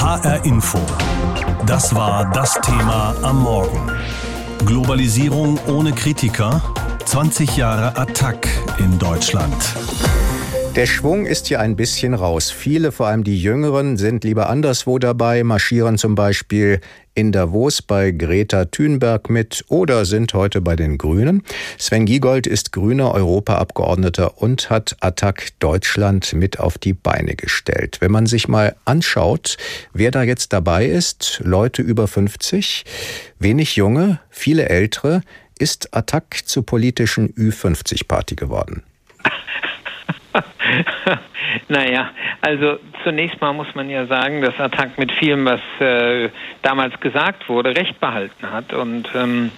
HR Info. Das war das Thema am Morgen. Globalisierung ohne Kritiker. 20 Jahre Attack in Deutschland. Der Schwung ist hier ein bisschen raus. Viele, vor allem die Jüngeren, sind lieber anderswo dabei, marschieren zum Beispiel in Davos bei Greta Thunberg mit oder sind heute bei den Grünen. Sven Giegold ist grüner Europaabgeordneter und hat Attac Deutschland mit auf die Beine gestellt. Wenn man sich mal anschaut, wer da jetzt dabei ist, Leute über 50, wenig junge, viele ältere, ist Attac zur politischen Ü50-Party geworden. naja, also zunächst mal muss man ja sagen, dass Attac mit vielem, was äh, damals gesagt wurde, recht behalten hat und ähm,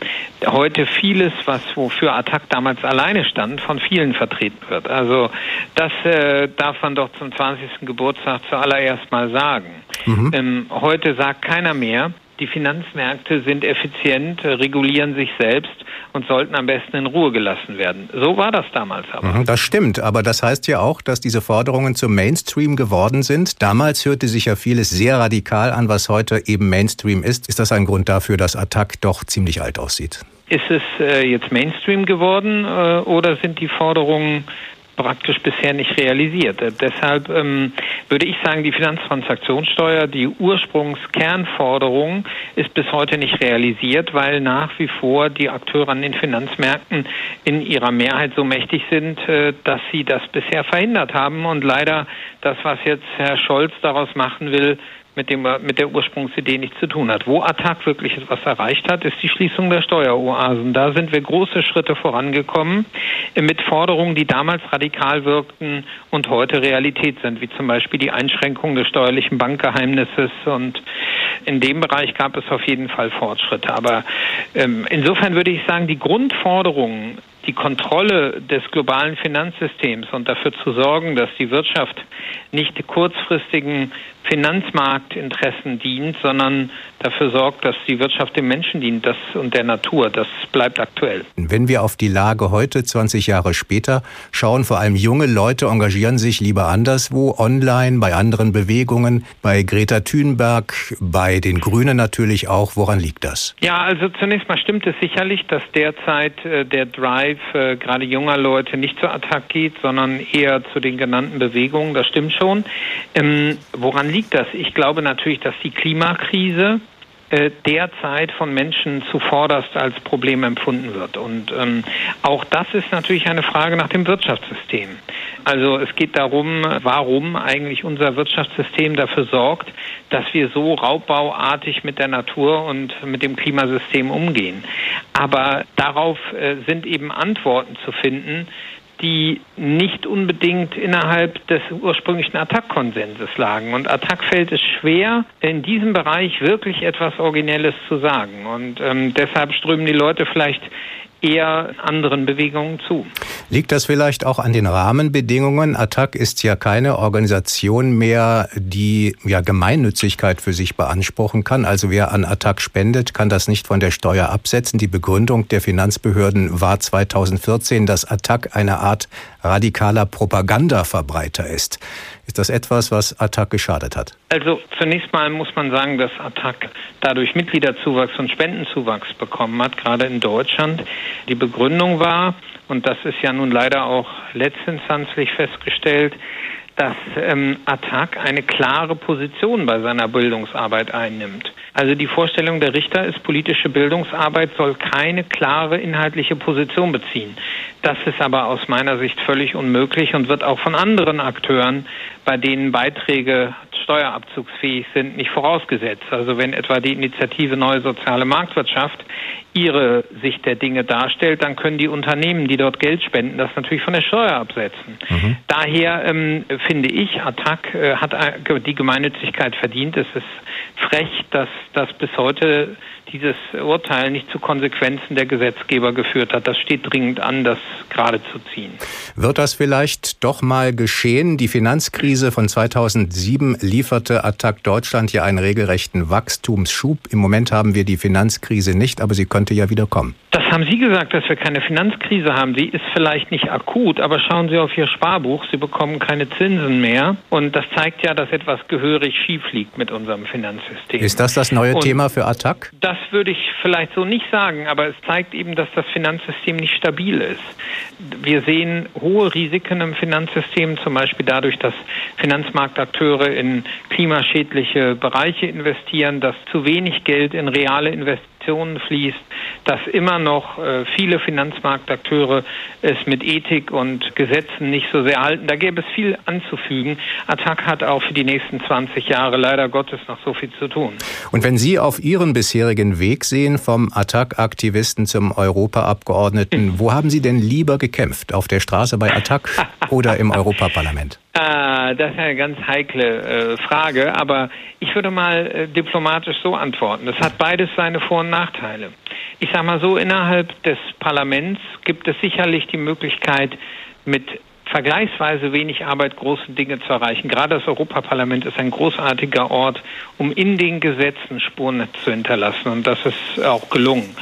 heute vieles, was wofür Attac damals alleine stand, von vielen vertreten wird. Also das äh, darf man doch zum 20. Geburtstag zuallererst mal sagen. Mhm. Ähm, heute sagt keiner mehr, die Finanzmärkte sind effizient, regulieren sich selbst und sollten am besten in Ruhe gelassen werden. So war das damals aber. Mhm, das stimmt, aber das heißt ja auch, dass diese Forderungen zum Mainstream geworden sind. Damals hörte sich ja vieles sehr radikal an, was heute eben Mainstream ist. Ist das ein Grund dafür, dass Attac doch ziemlich alt aussieht? Ist es äh, jetzt Mainstream geworden äh, oder sind die Forderungen praktisch bisher nicht realisiert. Äh, deshalb ähm, würde ich sagen, die Finanztransaktionssteuer, die Ursprungskernforderung ist bis heute nicht realisiert, weil nach wie vor die Akteure an den Finanzmärkten in ihrer Mehrheit so mächtig sind, äh, dass sie das bisher verhindert haben und leider das, was jetzt Herr Scholz daraus machen will, mit, dem, mit der Ursprungsidee nichts zu tun hat. Wo Attac wirklich etwas erreicht hat, ist die Schließung der Steueroasen. Da sind wir große Schritte vorangekommen mit Forderungen, die damals radikal wirkten und heute Realität sind, wie zum Beispiel die Einschränkung des steuerlichen Bankgeheimnisses. Und in dem Bereich gab es auf jeden Fall Fortschritte. Aber ähm, insofern würde ich sagen, die Grundforderungen die Kontrolle des globalen Finanzsystems und dafür zu sorgen, dass die Wirtschaft nicht kurzfristigen Finanzmarktinteressen dient, sondern dafür sorgt, dass die Wirtschaft dem Menschen dient das und der Natur. Das bleibt aktuell. Wenn wir auf die Lage heute, 20 Jahre später, schauen, vor allem junge Leute engagieren sich lieber anderswo, online, bei anderen Bewegungen, bei Greta Thunberg, bei den Grünen natürlich auch. Woran liegt das? Ja, also zunächst mal stimmt es sicherlich, dass derzeit äh, der Drive äh, gerade junger Leute nicht zur Attack geht, sondern eher zu den genannten Bewegungen. Das stimmt schon. Ähm, woran liegt das? Ich glaube natürlich, dass die Klimakrise derzeit von Menschen zuvorderst als Problem empfunden wird. Und ähm, auch das ist natürlich eine Frage nach dem Wirtschaftssystem. Also es geht darum, warum eigentlich unser Wirtschaftssystem dafür sorgt, dass wir so raubbauartig mit der Natur und mit dem Klimasystem umgehen. Aber darauf äh, sind eben Antworten zu finden, die nicht unbedingt innerhalb des ursprünglichen Attack-Konsenses lagen. Und Attack fällt es schwer, in diesem Bereich wirklich etwas Originelles zu sagen. Und ähm, deshalb strömen die Leute vielleicht eher anderen Bewegungen zu. Liegt das vielleicht auch an den Rahmenbedingungen? Attac ist ja keine Organisation mehr, die ja Gemeinnützigkeit für sich beanspruchen kann. Also wer an Attac spendet, kann das nicht von der Steuer absetzen. Die Begründung der Finanzbehörden war 2014, dass Attac eine Art radikaler Propagandaverbreiter ist. Ist das etwas, was Attac geschadet hat? Also zunächst mal muss man sagen, dass Attac dadurch Mitgliederzuwachs und Spendenzuwachs bekommen hat, gerade in Deutschland. Die Begründung war, und das ist ja nun leider auch letztinstanzlich festgestellt, dass ähm, Attac eine klare Position bei seiner Bildungsarbeit einnimmt. Also die Vorstellung der Richter ist, politische Bildungsarbeit soll keine klare inhaltliche Position beziehen. Das ist aber aus meiner Sicht völlig unmöglich und wird auch von anderen Akteuren, bei denen Beiträge steuerabzugsfähig sind, nicht vorausgesetzt. Also wenn etwa die Initiative Neue Soziale Marktwirtschaft ihre Sicht der Dinge darstellt, dann können die Unternehmen, die dort Geld spenden, das natürlich von der Steuer absetzen. Mhm. Daher ähm, finde ich, Attac äh, hat äh, die Gemeinnützigkeit verdient. Es ist frech, dass das bis heute dieses Urteil nicht zu Konsequenzen der Gesetzgeber geführt hat. Das steht dringend an, das gerade zu ziehen. Wird das vielleicht doch mal geschehen? Die Finanzkrise von 2007 lieferte Attac Deutschland ja einen regelrechten Wachstumsschub. Im Moment haben wir die Finanzkrise nicht, aber sie könnte ja wieder kommen. Das haben Sie gesagt, dass wir keine Finanzkrise haben. Sie ist vielleicht nicht akut, aber schauen Sie auf Ihr Sparbuch. Sie bekommen keine Zinsen mehr. Und das zeigt ja, dass etwas gehörig schief liegt mit unserem Finanzsystem. Ist das das neue Und Thema für Attac? Das würde ich vielleicht so nicht sagen, aber es zeigt eben, dass das Finanzsystem nicht stabil ist. Wir sehen hohe Risiken im Finanzsystem, zum Beispiel dadurch, dass Finanzmarktakteure in klimaschädliche Bereiche investieren, dass zu wenig Geld in reale Investitionen fließt, dass immer noch äh, viele Finanzmarktakteure es mit Ethik und Gesetzen nicht so sehr halten. Da gäbe es viel anzufügen. Attac hat auch für die nächsten 20 Jahre leider Gottes noch so viel zu tun. Und wenn Sie auf Ihren bisherigen Weg sehen, vom Attac-Aktivisten zum Europaabgeordneten, wo haben Sie denn lieber gekämpft? Auf der Straße bei Attac oder im Europaparlament? Ah, das ist eine ganz heikle äh, Frage, aber ich würde mal äh, diplomatisch so antworten. Das hat beides seine Vor- und Nachteile. Ich sage mal so, innerhalb des Parlaments gibt es sicherlich die Möglichkeit, mit vergleichsweise wenig Arbeit große Dinge zu erreichen. Gerade das Europaparlament ist ein großartiger Ort, um in den Gesetzen Spuren zu hinterlassen. Und das ist auch gelungen.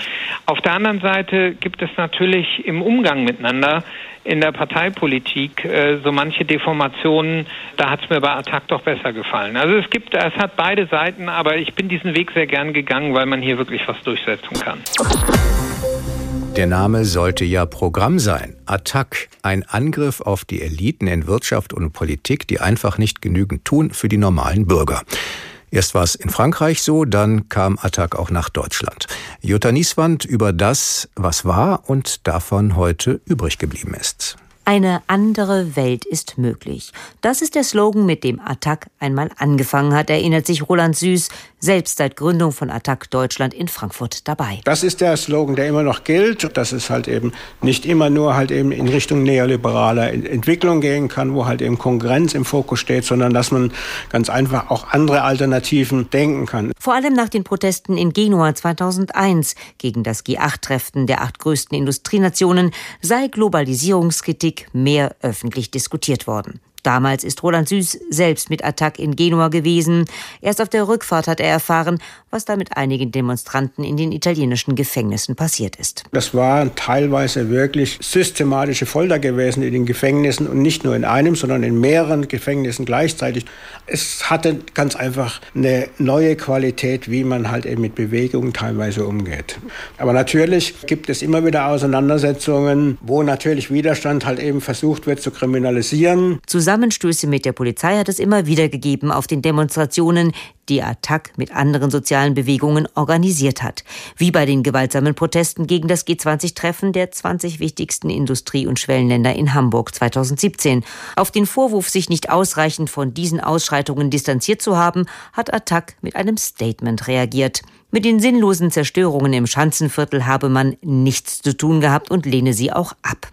Auf der anderen Seite gibt es natürlich im Umgang miteinander in der Parteipolitik äh, so manche Deformationen, da hat es mir bei Attac doch besser gefallen. Also es gibt, es hat beide Seiten, aber ich bin diesen Weg sehr gern gegangen, weil man hier wirklich was durchsetzen kann. Der Name sollte ja Programm sein. Attac, ein Angriff auf die Eliten in Wirtschaft und Politik, die einfach nicht genügend tun für die normalen Bürger. Erst war es in Frankreich so, dann kam Attac auch nach Deutschland. Jutta Nieswand über das, was war und davon heute übrig geblieben ist. Eine andere Welt ist möglich. Das ist der Slogan, mit dem Attac einmal angefangen hat, erinnert sich Roland Süß, selbst seit Gründung von Attac Deutschland in Frankfurt dabei. Das ist der Slogan, der immer noch gilt, dass es halt eben nicht immer nur halt eben in Richtung neoliberaler Entwicklung gehen kann, wo halt eben Konkurrenz im Fokus steht, sondern dass man ganz einfach auch andere Alternativen denken kann. Vor allem nach den Protesten in Genua 2001 gegen das G8-Treffen der acht größten Industrienationen sei Globalisierungskritik mehr öffentlich diskutiert worden. Damals ist Roland Süß selbst mit Attac in Genua gewesen. Erst auf der Rückfahrt hat er erfahren, was da mit einigen Demonstranten in den italienischen Gefängnissen passiert ist. Das war teilweise wirklich systematische Folter gewesen in den Gefängnissen und nicht nur in einem, sondern in mehreren Gefängnissen gleichzeitig. Es hatte ganz einfach eine neue Qualität, wie man halt eben mit Bewegungen teilweise umgeht. Aber natürlich gibt es immer wieder Auseinandersetzungen, wo natürlich Widerstand halt eben versucht wird zu kriminalisieren. Zusammen Zusammenstöße mit der Polizei hat es immer wieder gegeben auf den Demonstrationen, die Attac mit anderen sozialen Bewegungen organisiert hat. Wie bei den gewaltsamen Protesten gegen das G20-Treffen der 20 wichtigsten Industrie- und Schwellenländer in Hamburg 2017. Auf den Vorwurf, sich nicht ausreichend von diesen Ausschreitungen distanziert zu haben, hat Attac mit einem Statement reagiert. Mit den sinnlosen Zerstörungen im Schanzenviertel habe man nichts zu tun gehabt und lehne sie auch ab.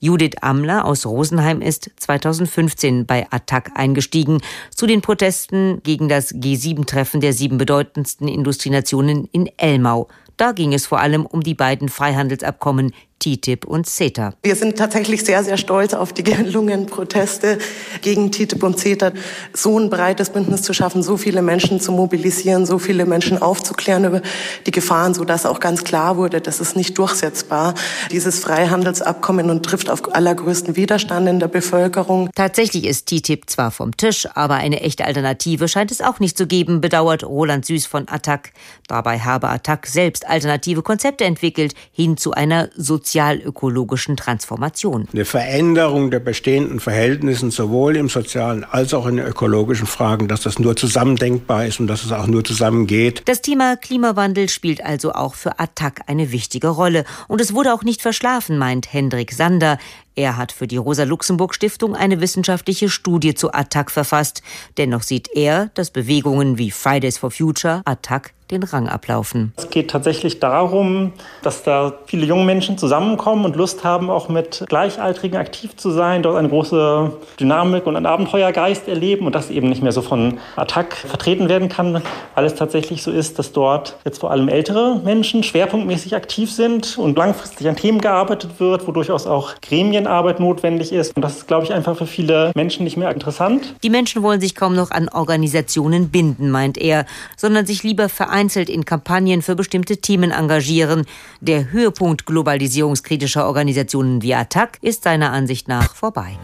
Judith Amler aus Rosenheim ist 2015 bei Attac eingestiegen zu den Protesten gegen das G7-Treffen der sieben bedeutendsten Industrienationen in Elmau. Da ging es vor allem um die beiden Freihandelsabkommen TTIP und CETA. Wir sind tatsächlich sehr, sehr stolz auf die gelungenen Proteste gegen TTIP und CETA. So ein breites Bündnis zu schaffen, so viele Menschen zu mobilisieren, so viele Menschen aufzuklären über die Gefahren, so dass auch ganz klar wurde, das ist nicht durchsetzbar. Dieses Freihandelsabkommen und trifft auf allergrößten Widerstand in der Bevölkerung. Tatsächlich ist TTIP zwar vom Tisch, aber eine echte Alternative scheint es auch nicht zu geben, bedauert Roland Süß von Attac. Dabei habe Attac selbst alternative Konzepte entwickelt, hin zu einer sozialen sozialökologischen Transformation. Eine Veränderung der bestehenden Verhältnisse sowohl im sozialen als auch in den ökologischen Fragen, dass das nur zusammen denkbar ist und dass es auch nur zusammen geht. Das Thema Klimawandel spielt also auch für Attac eine wichtige Rolle. Und es wurde auch nicht verschlafen, meint Hendrik Sander. Er hat für die Rosa-Luxemburg-Stiftung eine wissenschaftliche Studie zu Attac verfasst. Dennoch sieht er, dass Bewegungen wie Fridays for Future Attac den Rang ablaufen. Es geht tatsächlich darum, dass da viele junge Menschen zusammenkommen und Lust haben, auch mit Gleichaltrigen aktiv zu sein, dort eine große Dynamik und einen Abenteuergeist erleben und das eben nicht mehr so von Attac vertreten werden kann, weil es tatsächlich so ist, dass dort jetzt vor allem ältere Menschen schwerpunktmäßig aktiv sind und langfristig an Themen gearbeitet wird, wo durchaus auch Gremienarbeit notwendig ist. Und das ist, glaube ich, einfach für viele Menschen nicht mehr interessant. Die Menschen wollen sich kaum noch an Organisationen binden, meint er, sondern sich lieber vereinzelt in Kampagnen für bestimmte Themen engagieren. Der Höhepunkt globalisierungskritischer Organisationen wie Attac ist seiner Ansicht nach vorbei.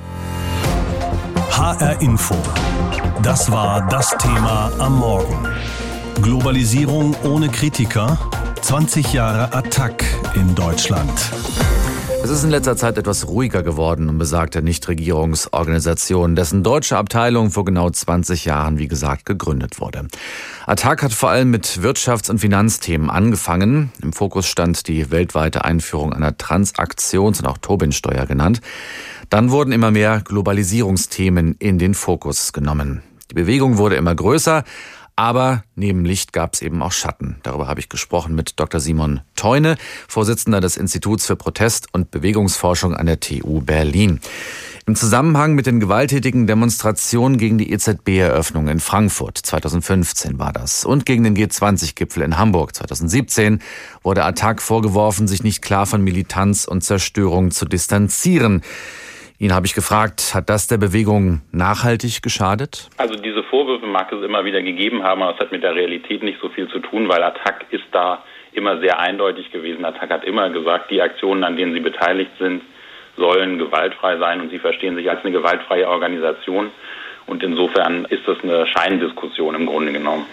HR Info. Das war das Thema am Morgen. Globalisierung ohne Kritiker. 20 Jahre Attac in Deutschland. Es ist in letzter Zeit etwas ruhiger geworden um besagte Nichtregierungsorganisation, dessen deutsche Abteilung vor genau 20 Jahren, wie gesagt, gegründet wurde. Attac hat vor allem mit Wirtschafts- und Finanzthemen angefangen. Im Fokus stand die weltweite Einführung einer Transaktions- und auch Tobin-Steuer genannt. Dann wurden immer mehr Globalisierungsthemen in den Fokus genommen. Die Bewegung wurde immer größer, aber neben Licht gab es eben auch Schatten. Darüber habe ich gesprochen mit Dr. Simon Teune, Vorsitzender des Instituts für Protest- und Bewegungsforschung an der TU Berlin. Im Zusammenhang mit den gewalttätigen Demonstrationen gegen die EZB-Eröffnung in Frankfurt 2015 war das und gegen den G20-Gipfel in Hamburg 2017 wurde Attac vorgeworfen, sich nicht klar von Militanz und Zerstörung zu distanzieren. Ihn habe ich gefragt, hat das der Bewegung nachhaltig geschadet? Also diese Vorwürfe mag es immer wieder gegeben haben, aber es hat mit der Realität nicht so viel zu tun, weil Attac ist da immer sehr eindeutig gewesen. Attac hat immer gesagt, die Aktionen, an denen sie beteiligt sind, sollen gewaltfrei sein und sie verstehen sich als eine gewaltfreie Organisation. Und insofern ist das eine Scheindiskussion im Grunde genommen.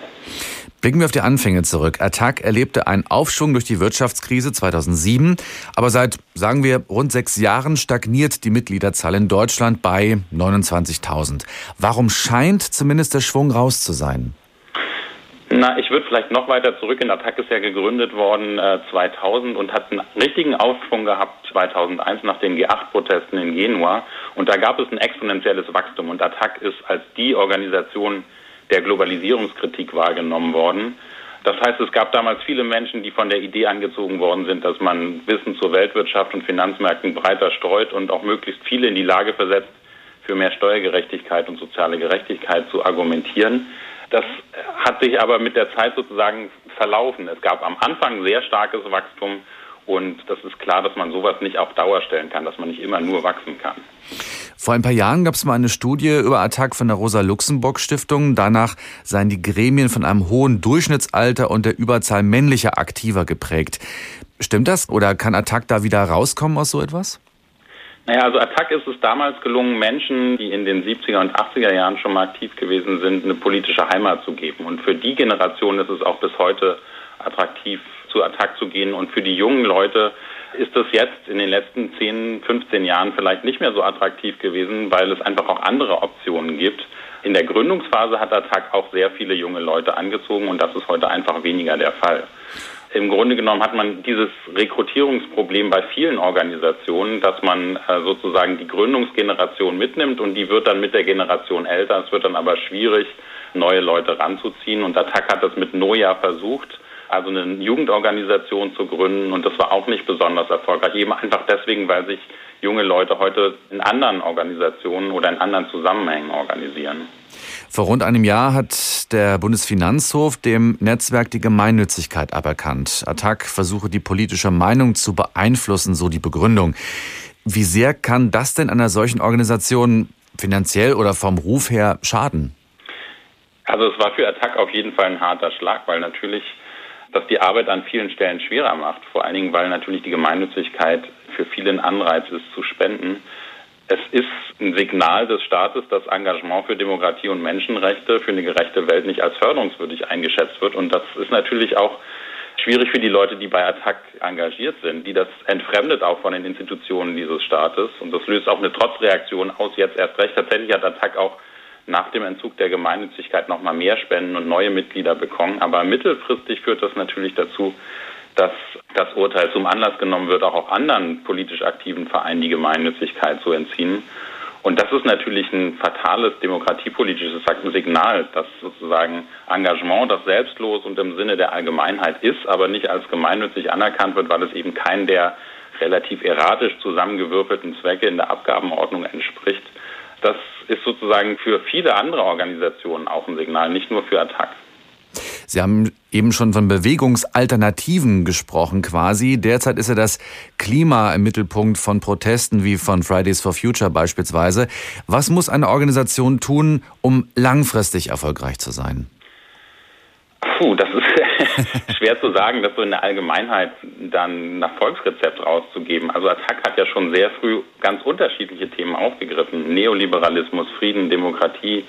Blicken wir auf die Anfänge zurück. Attac erlebte einen Aufschwung durch die Wirtschaftskrise 2007, aber seit, sagen wir, rund sechs Jahren stagniert die Mitgliederzahl in Deutschland bei 29.000. Warum scheint zumindest der Schwung raus zu sein? Na, ich würde vielleicht noch weiter zurückgehen. Attac ist ja gegründet worden äh, 2000 und hat einen richtigen Aufschwung gehabt 2001 nach den G8-Protesten in Genua. Und da gab es ein exponentielles Wachstum. Und Attac ist als die Organisation der Globalisierungskritik wahrgenommen worden. Das heißt, es gab damals viele Menschen, die von der Idee angezogen worden sind, dass man Wissen zur Weltwirtschaft und Finanzmärkten breiter streut und auch möglichst viele in die Lage versetzt, für mehr Steuergerechtigkeit und soziale Gerechtigkeit zu argumentieren. Das hat sich aber mit der Zeit sozusagen verlaufen. Es gab am Anfang sehr starkes Wachstum und das ist klar, dass man sowas nicht auf Dauer stellen kann, dass man nicht immer nur wachsen kann. Vor ein paar Jahren gab es mal eine Studie über Attac von der Rosa-Luxemburg-Stiftung. Danach seien die Gremien von einem hohen Durchschnittsalter und der Überzahl männlicher Aktiver geprägt. Stimmt das oder kann Attac da wieder rauskommen aus so etwas? Naja, also Attac ist es damals gelungen, Menschen, die in den 70er und 80er Jahren schon mal aktiv gewesen sind, eine politische Heimat zu geben. Und für die Generation ist es auch bis heute attraktiv, zu Attac zu gehen. Und für die jungen Leute ist das jetzt in den letzten 10, 15 Jahren vielleicht nicht mehr so attraktiv gewesen, weil es einfach auch andere Optionen gibt. In der Gründungsphase hat Attac auch sehr viele junge Leute angezogen und das ist heute einfach weniger der Fall. Im Grunde genommen hat man dieses Rekrutierungsproblem bei vielen Organisationen, dass man äh, sozusagen die Gründungsgeneration mitnimmt und die wird dann mit der Generation älter. Es wird dann aber schwierig, neue Leute ranzuziehen. Und Attac hat das mit Noja versucht also eine Jugendorganisation zu gründen. Und das war auch nicht besonders erfolgreich, eben einfach deswegen, weil sich junge Leute heute in anderen Organisationen oder in anderen Zusammenhängen organisieren. Vor rund einem Jahr hat der Bundesfinanzhof dem Netzwerk die Gemeinnützigkeit aberkannt. Attac versuche die politische Meinung zu beeinflussen, so die Begründung. Wie sehr kann das denn einer solchen Organisation finanziell oder vom Ruf her schaden? Also es war für Attac auf jeden Fall ein harter Schlag, weil natürlich das die Arbeit an vielen Stellen schwerer macht. Vor allen Dingen, weil natürlich die Gemeinnützigkeit für viele ein Anreiz ist zu spenden. Es ist ein Signal des Staates, dass Engagement für Demokratie und Menschenrechte für eine gerechte Welt nicht als förderungswürdig eingeschätzt wird. Und das ist natürlich auch schwierig für die Leute, die bei Attac engagiert sind, die das entfremdet auch von den Institutionen dieses Staates. Und das löst auch eine Trotzreaktion aus, jetzt erst recht. Tatsächlich hat Attac auch nach dem Entzug der Gemeinnützigkeit noch mal mehr Spenden und neue Mitglieder bekommen. Aber mittelfristig führt das natürlich dazu, dass das Urteil zum Anlass genommen wird, auch, auch anderen politisch aktiven Vereinen die Gemeinnützigkeit zu entziehen. Und das ist natürlich ein fatales demokratiepolitisches Signal, dass sozusagen Engagement, das selbstlos und im Sinne der Allgemeinheit ist, aber nicht als gemeinnützig anerkannt wird, weil es eben kein der relativ erratisch zusammengewürfelten Zwecke in der Abgabenordnung entspricht. Das ist sozusagen für viele andere Organisationen auch ein Signal, nicht nur für Attac. Sie haben eben schon von Bewegungsalternativen gesprochen quasi. Derzeit ist ja das Klima im Mittelpunkt von Protesten wie von Fridays for Future beispielsweise. Was muss eine Organisation tun, um langfristig erfolgreich zu sein? Puh, das ist schwer zu sagen, das so in der Allgemeinheit dann ein Erfolgsrezept rauszugeben. Also Attac hat ja schon sehr früh ganz unterschiedliche Themen aufgegriffen. Neoliberalismus, Frieden, Demokratie,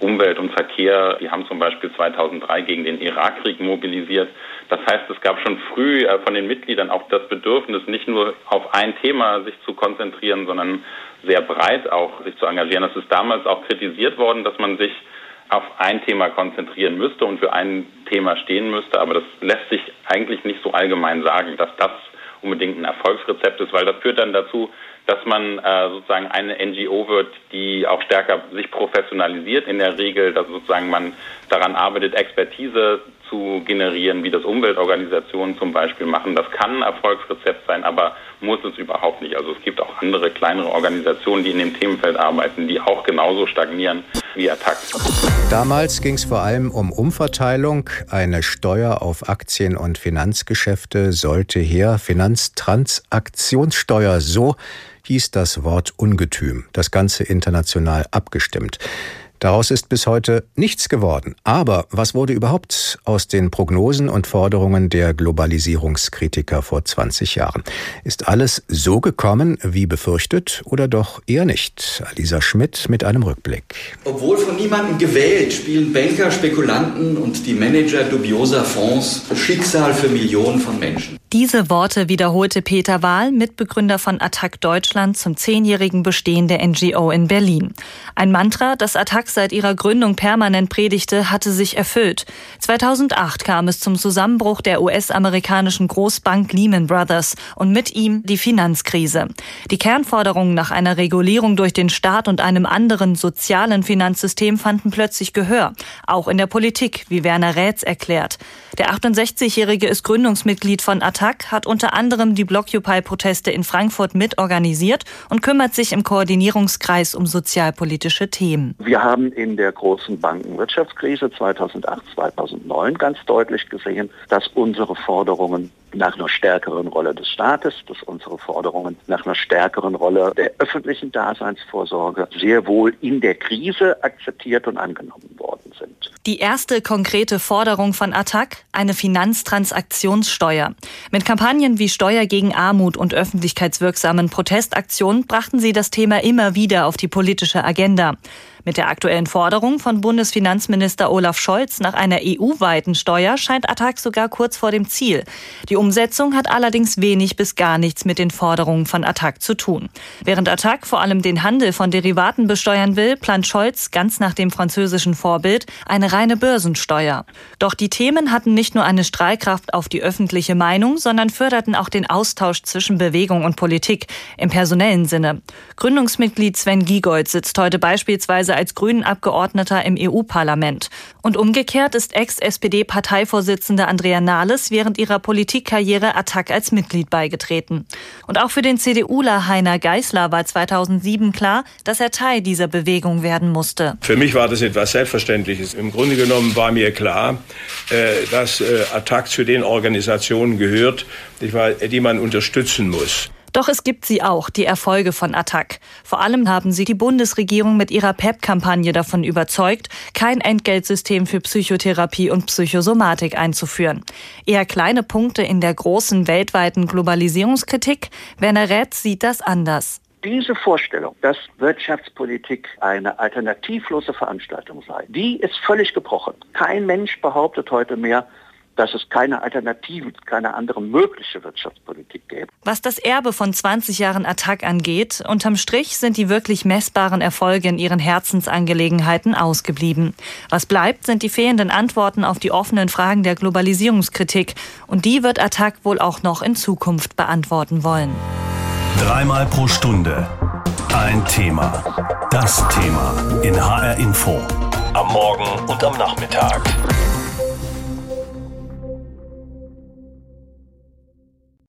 Umwelt und Verkehr. Die haben zum Beispiel 2003 gegen den Irakkrieg mobilisiert. Das heißt, es gab schon früh äh, von den Mitgliedern auch das Bedürfnis, nicht nur auf ein Thema sich zu konzentrieren, sondern sehr breit auch sich zu engagieren. Das ist damals auch kritisiert worden, dass man sich auf ein Thema konzentrieren müsste und für ein Thema stehen müsste. Aber das lässt sich eigentlich nicht so allgemein sagen, dass das unbedingt ein Erfolgsrezept ist, weil das führt dann dazu, dass man äh, sozusagen eine NGO wird, die auch stärker sich professionalisiert in der Regel, dass sozusagen man daran arbeitet, Expertise zu generieren, wie das Umweltorganisationen zum Beispiel machen. Das kann ein Erfolgsrezept sein, aber muss es überhaupt nicht. Also es gibt auch andere kleinere Organisationen, die in dem Themenfeld arbeiten, die auch genauso stagnieren wie Attac. Damals ging es vor allem um Umverteilung. Eine Steuer auf Aktien- und Finanzgeschäfte sollte her. Finanztransaktionssteuer, so hieß das Wort Ungetüm. Das Ganze international abgestimmt. Daraus ist bis heute nichts geworden. Aber was wurde überhaupt aus den Prognosen und Forderungen der Globalisierungskritiker vor 20 Jahren? Ist alles so gekommen wie befürchtet oder doch eher nicht? Alisa Schmidt mit einem Rückblick. Obwohl von niemandem gewählt, spielen Banker, Spekulanten und die Manager dubioser Fonds Schicksal für Millionen von Menschen. Diese Worte wiederholte Peter Wahl, Mitbegründer von Attac Deutschland, zum zehnjährigen Bestehen der NGO in Berlin. Ein Mantra, das Attac seit ihrer Gründung permanent predigte, hatte sich erfüllt. 2008 kam es zum Zusammenbruch der US-amerikanischen Großbank Lehman Brothers und mit ihm die Finanzkrise. Die Kernforderungen nach einer Regulierung durch den Staat und einem anderen sozialen Finanzsystem fanden plötzlich Gehör, auch in der Politik, wie Werner Rätz erklärt. Der 68-Jährige ist Gründungsmitglied von Attac, hat unter anderem die Blockupy-Proteste in Frankfurt mitorganisiert und kümmert sich im Koordinierungskreis um sozialpolitische Themen. Wir haben in der großen Bankenwirtschaftskrise 2008, 2009 ganz deutlich gesehen, dass unsere Forderungen nach einer stärkeren Rolle des Staates, dass unsere Forderungen nach einer stärkeren Rolle der öffentlichen Daseinsvorsorge sehr wohl in der Krise akzeptiert und angenommen worden sind. Die erste konkrete Forderung von Attac, eine Finanztransaktionssteuer. Mit Kampagnen wie Steuer gegen Armut und öffentlichkeitswirksamen Protestaktionen brachten sie das Thema immer wieder auf die politische Agenda. Mit der aktuellen Forderung von Bundesfinanzminister Olaf Scholz nach einer EU-weiten Steuer scheint Attac sogar kurz vor dem Ziel. Die Umsetzung hat allerdings wenig bis gar nichts mit den Forderungen von Attac zu tun. Während Attac vor allem den Handel von Derivaten besteuern will, plant Scholz ganz nach dem französischen Vorbild eine reine Börsensteuer. Doch die Themen hatten nicht nur eine Strahlkraft auf die öffentliche Meinung, sondern förderten auch den Austausch zwischen Bewegung und Politik im personellen Sinne. Gründungsmitglied Sven Giegold sitzt heute beispielsweise als Grünen-Abgeordneter im EU-Parlament. Und umgekehrt ist Ex-SPD-Parteivorsitzende Andrea Nahles während ihrer Politikkarriere Attac als Mitglied beigetreten. Und auch für den CDUler Heiner Geißler war 2007 klar, dass er Teil dieser Bewegung werden musste. Für mich war das etwas Selbstverständliches. Im Grunde genommen war mir klar, äh, dass äh, Attac zu den Organisationen gehört, die man unterstützen muss. Doch es gibt sie auch, die Erfolge von Attac. Vor allem haben sie die Bundesregierung mit ihrer PEP-Kampagne davon überzeugt, kein Entgeltsystem für Psychotherapie und Psychosomatik einzuführen. Eher kleine Punkte in der großen weltweiten Globalisierungskritik. Werner Rätz sieht das anders. Diese Vorstellung, dass Wirtschaftspolitik eine alternativlose Veranstaltung sei, die ist völlig gebrochen. Kein Mensch behauptet heute mehr, dass es keine Alternative, keine andere mögliche Wirtschaftspolitik gäbe. Was das Erbe von 20 Jahren Attac angeht, unterm Strich sind die wirklich messbaren Erfolge in ihren Herzensangelegenheiten ausgeblieben. Was bleibt, sind die fehlenden Antworten auf die offenen Fragen der Globalisierungskritik. Und die wird Attac wohl auch noch in Zukunft beantworten wollen. Dreimal pro Stunde ein Thema. Das Thema in HR Info. Am Morgen und am Nachmittag.